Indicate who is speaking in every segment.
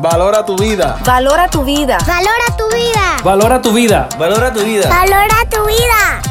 Speaker 1: Valora tu vida.
Speaker 2: Valora tu vida.
Speaker 3: Valora tu vida.
Speaker 4: Valora tu vida.
Speaker 1: Valora tu vida.
Speaker 3: Valora tu vida.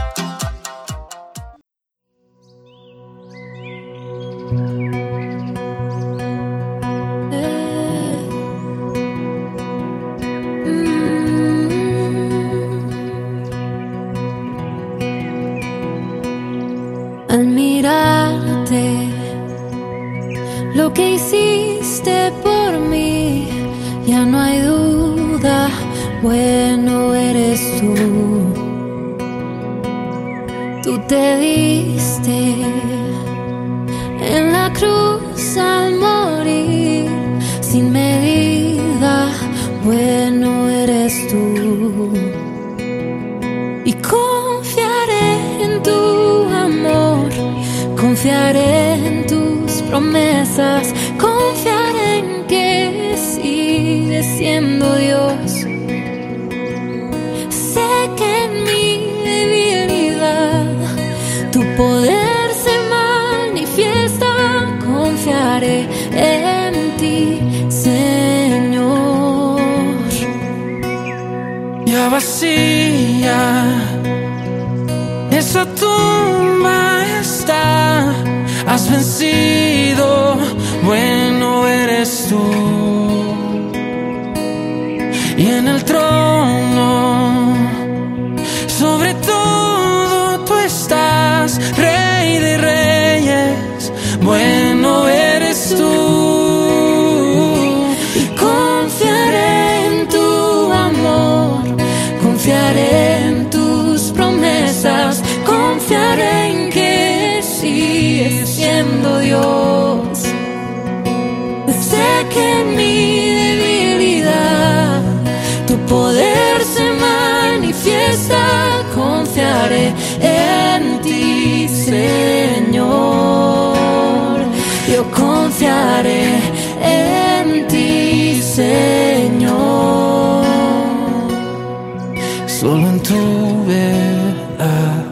Speaker 5: Bueno eres tú. Y confiaré en tu amor, confiaré en tus promesas, confiaré en que sigues siendo Dios.
Speaker 6: Esa tumba
Speaker 5: confiaré en ti, Señor.
Speaker 6: Solo en tu verdad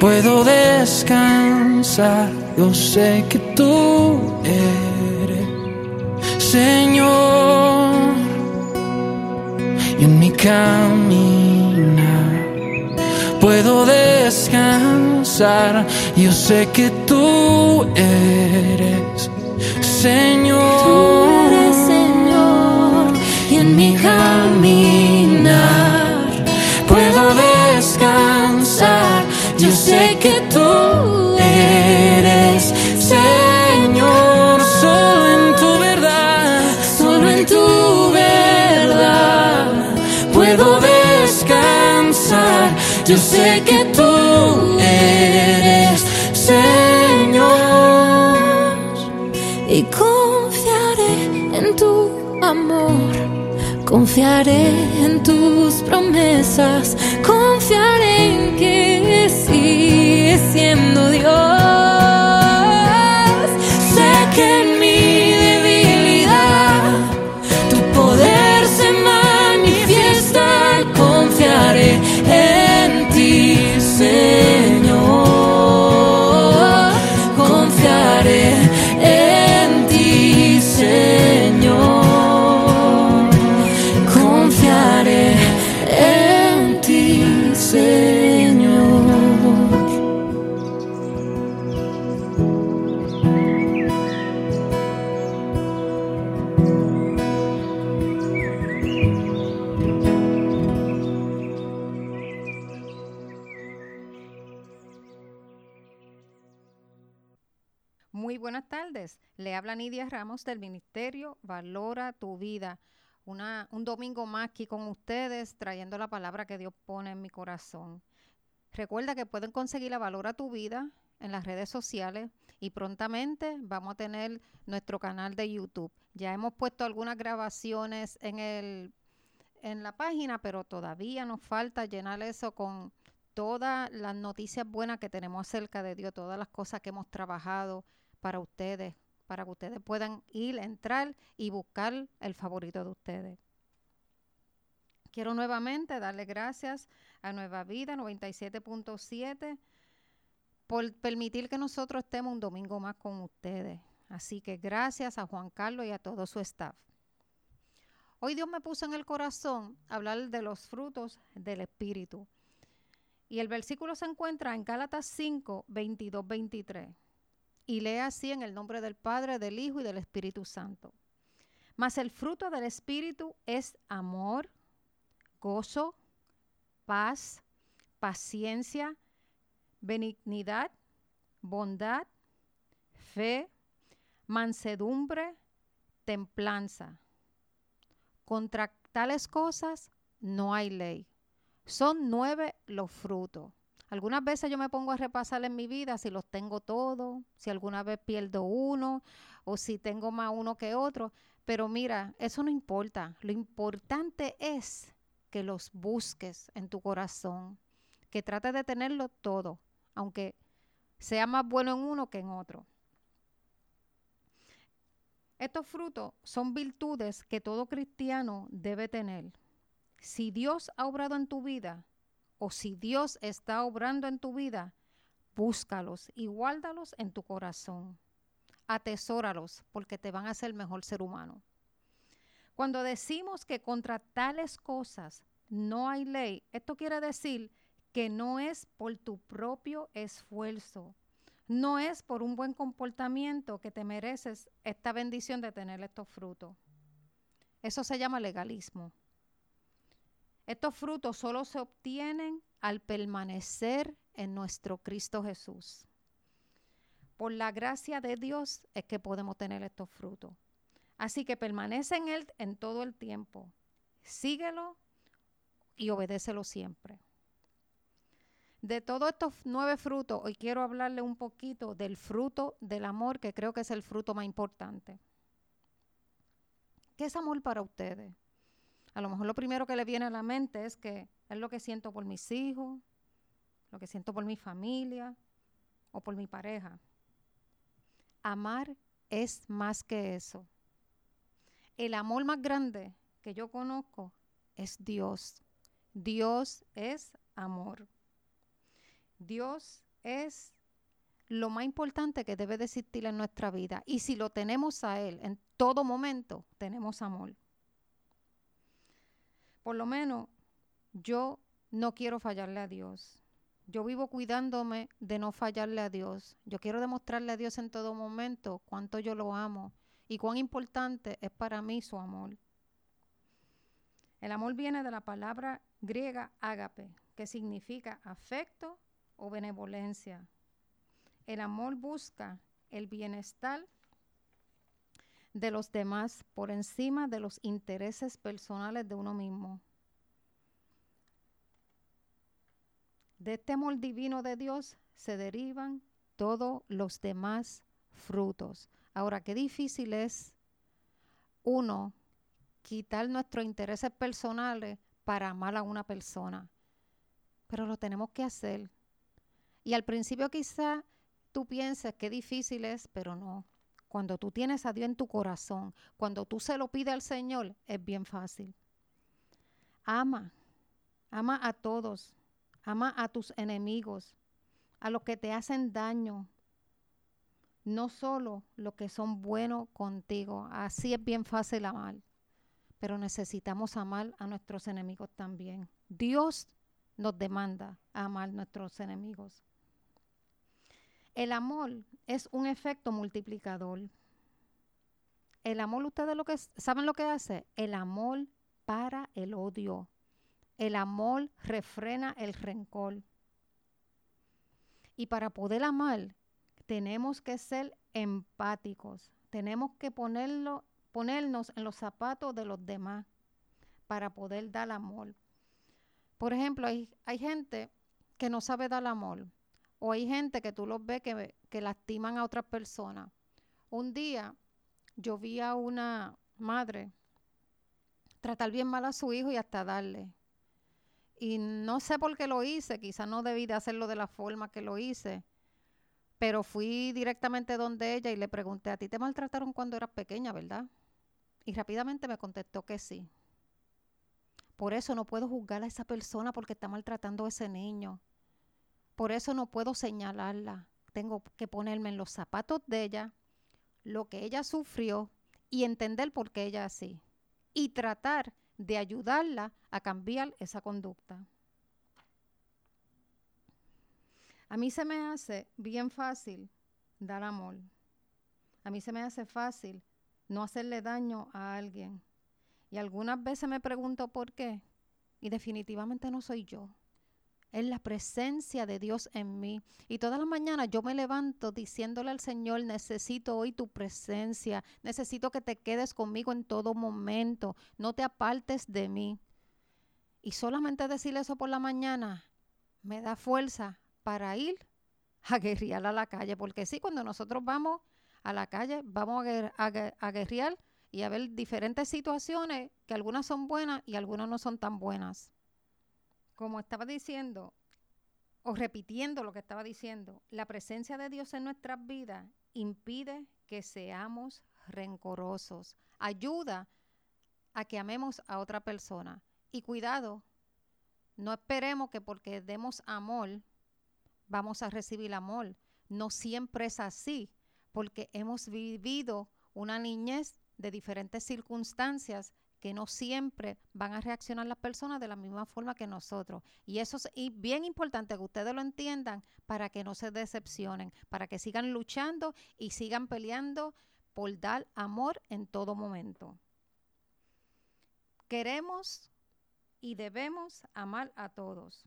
Speaker 6: puedo descansar. Yo sé que tú eres Señor. Y en mi caminar puedo descansar. Yo sé que tú eres Señor.
Speaker 5: Tú eres Señor y en mi caminar
Speaker 6: puedo descansar. Yo sé que tú eres Señor, solo en tu verdad,
Speaker 5: solo en tu verdad
Speaker 6: puedo descansar. Yo sé que tú
Speaker 5: y confiaré en tu amor. Confiaré en tus promesas, confiaré en que sigues siendo Dios.
Speaker 7: Le habla Nidia Ramos del Ministerio Valora tu Vida. Un domingo más aquí con ustedes, trayendo la palabra que Dios pone en mi corazón. Recuerda que pueden conseguir la Valora tu Vida en las redes sociales y prontamente vamos a tener nuestro canal de YouTube. Ya hemos puesto algunas grabaciones en, el, en la página, pero todavía nos falta llenar eso con todas las noticias buenas que tenemos acerca de Dios, todas las cosas que hemos trabajado para ustedes, para que ustedes puedan ir, entrar y buscar el favorito de ustedes. Quiero nuevamente darle gracias a Nueva Vida 97.7 por permitir que nosotros estemos un domingo más con ustedes. Así que gracias a Juan Carlos y a todo su staff. Hoy Dios me puso en el corazón hablar de los frutos del Espíritu. Y el versículo se encuentra en Gálatas 5, 22, 23. Y lee así en el nombre del Padre, del Hijo y del Espíritu Santo. Mas el fruto del Espíritu es amor, gozo, paz, paciencia, benignidad, bondad, fe, mansedumbre, templanza. Contra tales cosas no hay ley. Son nueve los frutos. Algunas veces yo me pongo a repasar en mi vida si los tengo todos, si alguna vez pierdo uno o si tengo más uno que otro. Pero mira, eso no importa. Lo importante es que los busques en tu corazón, que trates de tenerlo todo, aunque sea más bueno en uno que en otro. Estos frutos son virtudes que todo cristiano debe tener. Si Dios ha obrado en tu vida o si Dios está obrando en tu vida, búscalos y guárdalos en tu corazón. Atesóralos porque te van a hacer mejor ser humano. Cuando decimos que contra tales cosas no hay ley, esto quiere decir que no es por tu propio esfuerzo, no es por un buen comportamiento que te mereces esta bendición de tener estos frutos. Eso se llama legalismo. Estos frutos solo se obtienen al permanecer en nuestro Cristo Jesús. Por la gracia de Dios es que podemos tener estos frutos. Así que permanece en Él en todo el tiempo. Síguelo y obedécelo siempre. De todos estos nueve frutos, hoy quiero hablarle un poquito del fruto del amor, que creo que es el fruto más importante. ¿Qué es amor para ustedes? A lo mejor lo primero que le viene a la mente es que es lo que siento por mis hijos, lo que siento por mi familia o por mi pareja. Amar es más que eso. El amor más grande que yo conozco es Dios. Dios es amor. Dios es lo más importante que debe de existir en nuestra vida. Y si lo tenemos a Él en todo momento, tenemos amor. Por lo menos yo no quiero fallarle a Dios. Yo vivo cuidándome de no fallarle a Dios. Yo quiero demostrarle a Dios en todo momento cuánto yo lo amo y cuán importante es para mí su amor. El amor viene de la palabra griega ágape, que significa afecto o benevolencia. El amor busca el bienestar de los demás por encima de los intereses personales de uno mismo. De este amor divino de Dios se derivan todos los demás frutos. Ahora, qué difícil es uno quitar nuestros intereses personales para amar a una persona. Pero lo tenemos que hacer. Y al principio quizá tú pienses que difícil es, pero no. Cuando tú tienes a Dios en tu corazón, cuando tú se lo pides al Señor, es bien fácil. Ama, ama a todos, ama a tus enemigos, a los que te hacen daño, no solo los que son buenos contigo. Así es bien fácil amar, pero necesitamos amar a nuestros enemigos también. Dios nos demanda amar a nuestros enemigos. El amor es un efecto multiplicador. El amor, ustedes lo que saben lo que hace? El amor para el odio. El amor refrena el rencor. Y para poder amar, tenemos que ser empáticos. Tenemos que ponerlo, ponernos en los zapatos de los demás para poder dar amor. Por ejemplo, hay, hay gente que no sabe dar amor. O hay gente que tú los ves que, que lastiman a otras personas. Un día yo vi a una madre tratar bien mal a su hijo y hasta darle. Y no sé por qué lo hice, quizás no debí de hacerlo de la forma que lo hice, pero fui directamente donde ella y le pregunté, ¿a ti te maltrataron cuando eras pequeña, verdad? Y rápidamente me contestó que sí. Por eso no puedo juzgar a esa persona porque está maltratando a ese niño. Por eso no puedo señalarla. Tengo que ponerme en los zapatos de ella, lo que ella sufrió y entender por qué ella así. y tratar de ayudarla a cambiar esa conducta. A mí se me hace bien fácil dar amor. A mí se me hace fácil no hacerle daño a alguien. Y algunas veces me pregunto por qué. Y definitivamente no soy yo. Es la presencia de Dios en mí. Y todas las mañanas yo me levanto diciéndole al Señor, necesito hoy tu presencia. Necesito que te quedes conmigo en todo momento. No te apartes de mí. Y solamente decirle eso por la mañana me da fuerza para ir a guerrear a la calle. Porque sí, cuando nosotros vamos a la calle, vamos a, a, guerrear y a ver diferentes situaciones que algunas son buenas y algunas no son tan buenas. Como estaba diciendo, o repitiendo lo que estaba diciendo, la presencia de Dios en nuestras vidas impide que seamos rencorosos. Ayuda a que amemos a otra persona. Y cuidado, no esperemos que porque demos amor, vamos a recibir amor. No siempre es así porque hemos vivido una niñez de diferentes circunstancias que no siempre van a reaccionar las personas de la misma forma que nosotros. Y eso es bien importante que ustedes lo entiendan para que no se decepcionen, para que sigan luchando y sigan peleando por dar amor en todo momento. Queremos y debemos amar a todos.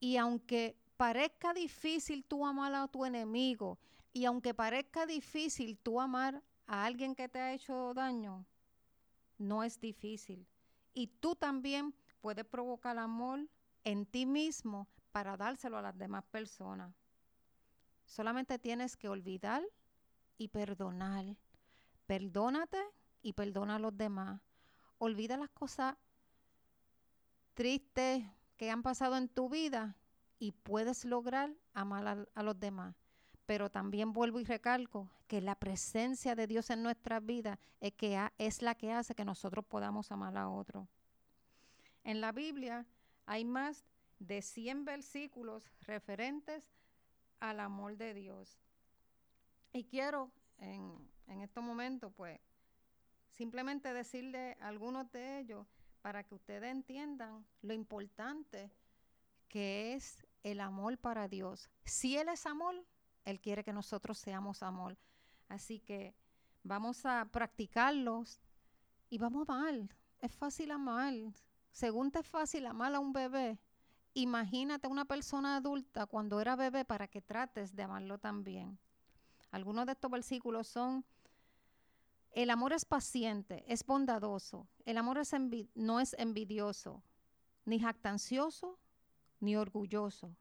Speaker 7: Y aunque parezca difícil tú amar a tu enemigo y aunque parezca difícil tú amar a alguien que te ha hecho daño, no es difícil. Y tú también puedes provocar amor en ti mismo para dárselo a las demás personas. Solamente tienes que olvidar y perdonar. Perdónate y perdona a los demás. Olvida las cosas tristes que han pasado en tu vida y puedes lograr amar a, a los demás pero también vuelvo y recalco que la presencia de Dios en nuestras vidas es, la que hace que nosotros podamos amar a otro. En la Biblia hay más de 100 versículos referentes al amor de Dios. Y quiero en, en estos momentos, pues, simplemente decirle algunos de ellos para que ustedes entiendan lo importante que es el amor para Dios. Si Él es amor, él quiere que nosotros seamos amor. Así que vamos a practicarlos y vamos a amar. Es fácil amar. Según te es fácil amar a un bebé, imagínate una persona adulta cuando era bebé para que trates de amarlo también. Algunos de estos versículos son, el amor es paciente, es bondadoso, el amor no es envidioso, ni jactancioso, ni orgulloso,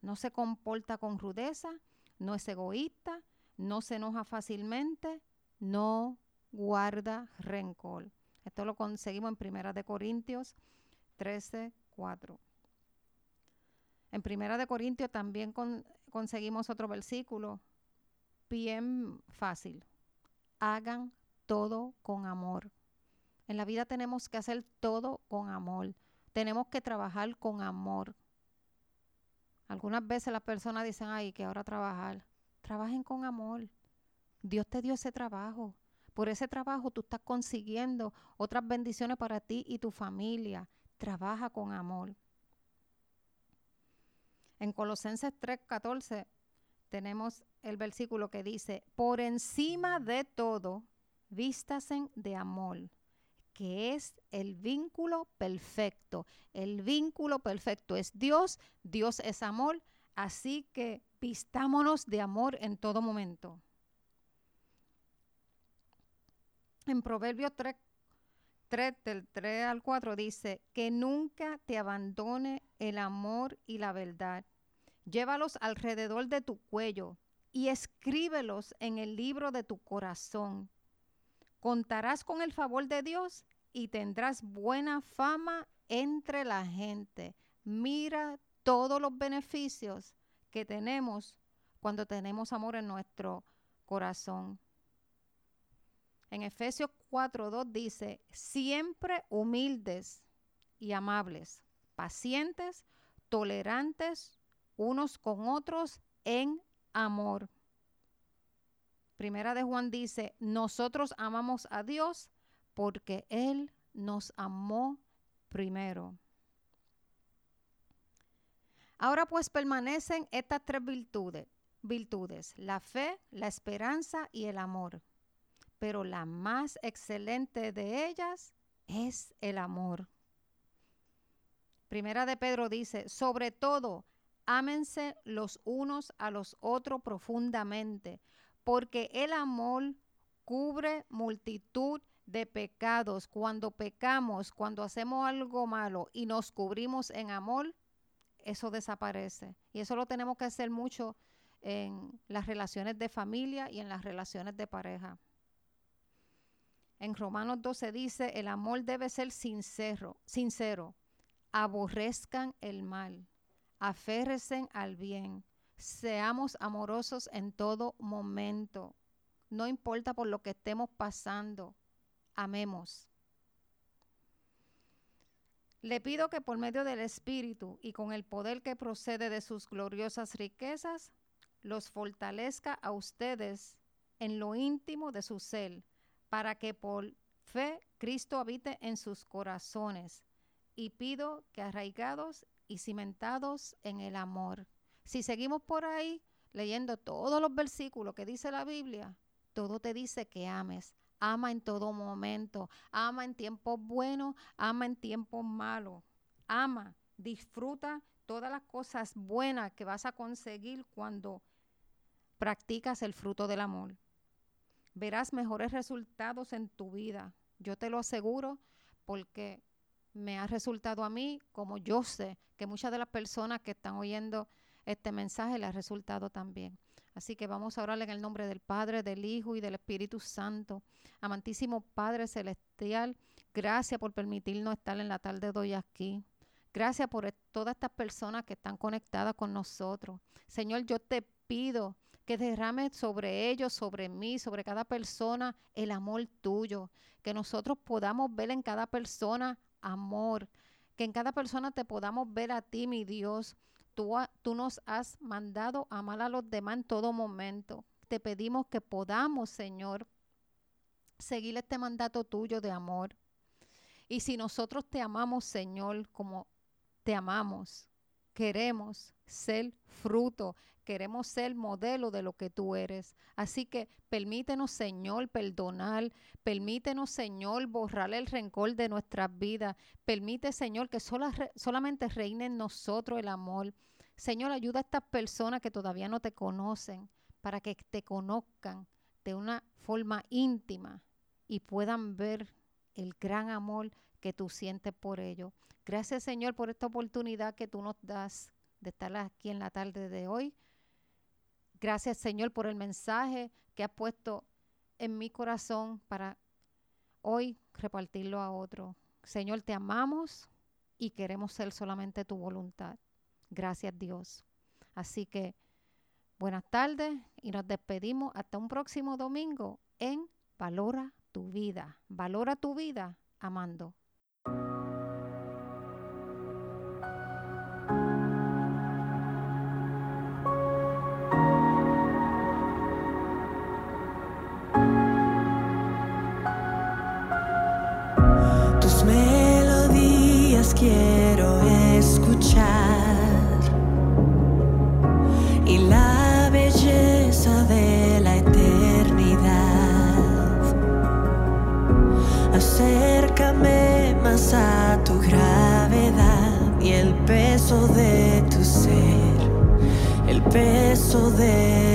Speaker 7: no se comporta con rudeza, no es egoísta, no se enoja fácilmente, no guarda rencor. Esto lo conseguimos en Primera de Corintios 13, 4. En Primera de Corintios también conseguimos otro versículo bien fácil. Hagan todo con amor. En la vida tenemos que hacer todo con amor. Tenemos que trabajar con amor. Algunas veces las personas dicen, ay, que ahora trabajar. Trabajen con amor. Dios te dio ese trabajo. Por ese trabajo tú estás consiguiendo otras bendiciones para ti y tu familia. Trabaja con amor. En Colosenses 3:14 tenemos el versículo que dice, por encima de todo, vístasen de amor que es el vínculo perfecto. El vínculo perfecto es Dios, Dios es amor, así que vistámonos de amor en todo momento. En Proverbios 3, 3, del 3 al 4 dice, que nunca te abandone el amor y la verdad. Llévalos alrededor de tu cuello y escríbelos en el libro de tu corazón. Contarás con el favor de Dios y tendrás buena fama entre la gente. Mira todos los beneficios que tenemos cuando tenemos amor en nuestro corazón. En Efesios 4.2 dice, siempre humildes y amables, pacientes, tolerantes unos con otros en amor. Primera de Juan dice, nosotros amamos a Dios porque Él nos amó primero. Ahora pues permanecen estas tres virtudes, virtudes, la fe, la esperanza y el amor. Pero la más excelente de ellas es el amor. Primera de Pedro dice, sobre todo, ámense los unos a los otros profundamente, porque el amor cubre multitud de pecados. Cuando pecamos, cuando hacemos algo malo y nos cubrimos en amor, eso desaparece. Y eso lo tenemos que hacer mucho en las relaciones de familia y en las relaciones de pareja. En Romanos 12 dice, el amor debe ser sincero, sincero. Aborrezcan el mal, aférresen al bien, seamos amorosos en todo momento. No importa por lo que estemos pasando, amemos. Le pido que por medio del Espíritu y con el poder que procede de sus gloriosas riquezas, los fortalezca a ustedes en lo íntimo de su ser, para que por fe Cristo habite en sus corazones. Y pido que arraigados y cimentados en el amor. Si seguimos por ahí leyendo todos los versículos que dice la Biblia, todo te dice que ames, ama en todo momento, ama en tiempos buenos, ama en tiempos malos, ama, disfruta todas las cosas buenas que vas a conseguir cuando practicas el fruto del amor. Verás mejores resultados en tu vida, yo te lo aseguro porque me ha resultado a mí, como yo sé que muchas de las personas que están oyendo este mensaje les ha resultado también. Así que vamos a orarle en el nombre del Padre, del Hijo y del Espíritu Santo. Amantísimo Padre Celestial, gracias por permitirnos estar en la tarde de hoy aquí. Gracias por todas estas personas que están conectadas con nosotros. Señor, yo te pido que derrame sobre ellos, sobre mí, sobre cada persona el amor tuyo. Que nosotros podamos ver en cada persona amor. Que en cada persona te podamos ver a ti, mi Dios tú, nos has mandado amar a los demás en todo momento. Te pedimos que podamos, Señor, seguir este mandato tuyo de amor. Y si nosotros te amamos, Señor, como te amamos, queremos ser fruto, queremos ser modelo de lo que tú eres. Así que permítenos, Señor, perdonar, permítenos, Señor, borrar el rencor de nuestras vidas. Permite, Señor, que solamente reine en nosotros el amor. Señor, ayuda a estas personas que todavía no te conocen para que te conozcan de una forma íntima y puedan ver el gran amor que tú sientes por ellos. Gracias, Señor, por esta oportunidad que tú nos das de estar aquí en la tarde de hoy. Gracias, Señor, por el mensaje que has puesto en mi corazón para hoy repartirlo a otro. Señor, te amamos y queremos ser solamente tu voluntad. Gracias Dios. Así que buenas tardes y nos despedimos hasta un próximo domingo en Valora tu vida. Valora tu vida amando.
Speaker 8: Tus melodías quiero escuchar. Acércame más a tu gravedad y el peso de tu ser, el peso de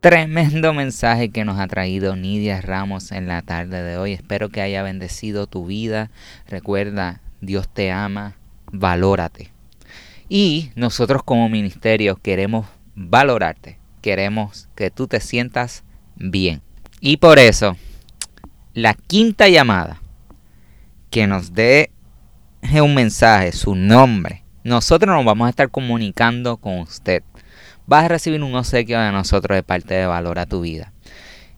Speaker 1: Tremendo mensaje que nos ha traído Nidia Ramos en la tarde de hoy. Espero que haya bendecido tu vida. Recuerda, Dios te ama, valórate. Y nosotros como ministerio queremos valorarte. Queremos que tú te sientas bien. Y por eso, la quinta llamada que nos dé un mensaje, su nombre, nosotros nos vamos a estar comunicando con usted vas a recibir un obsequio de nosotros de parte de Valor a tu Vida.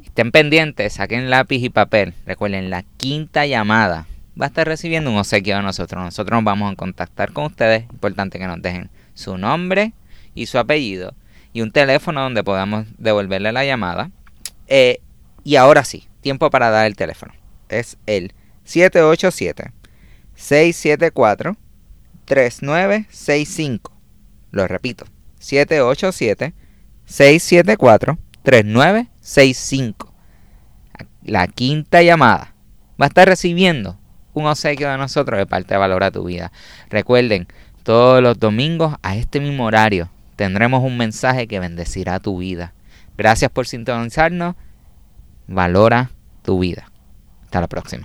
Speaker 1: Estén pendientes, saquen lápiz y papel. Recuerden, la quinta llamada va a estar recibiendo un obsequio de nosotros. Nosotros nos vamos a contactar con ustedes. Importante que nos dejen su nombre y su apellido y un teléfono donde podamos devolverle la llamada. Eh, y ahora sí, tiempo para dar el teléfono. Es el 787 674 3965. Lo repito, 787-674-3965. La quinta llamada va a estar recibiendo un obsequio de nosotros de parte de Valora tu Vida. Recuerden, todos los domingos a este mismo horario tendremos un mensaje que bendecirá tu vida. Gracias por sintonizarnos. Valora tu vida. Hasta la próxima.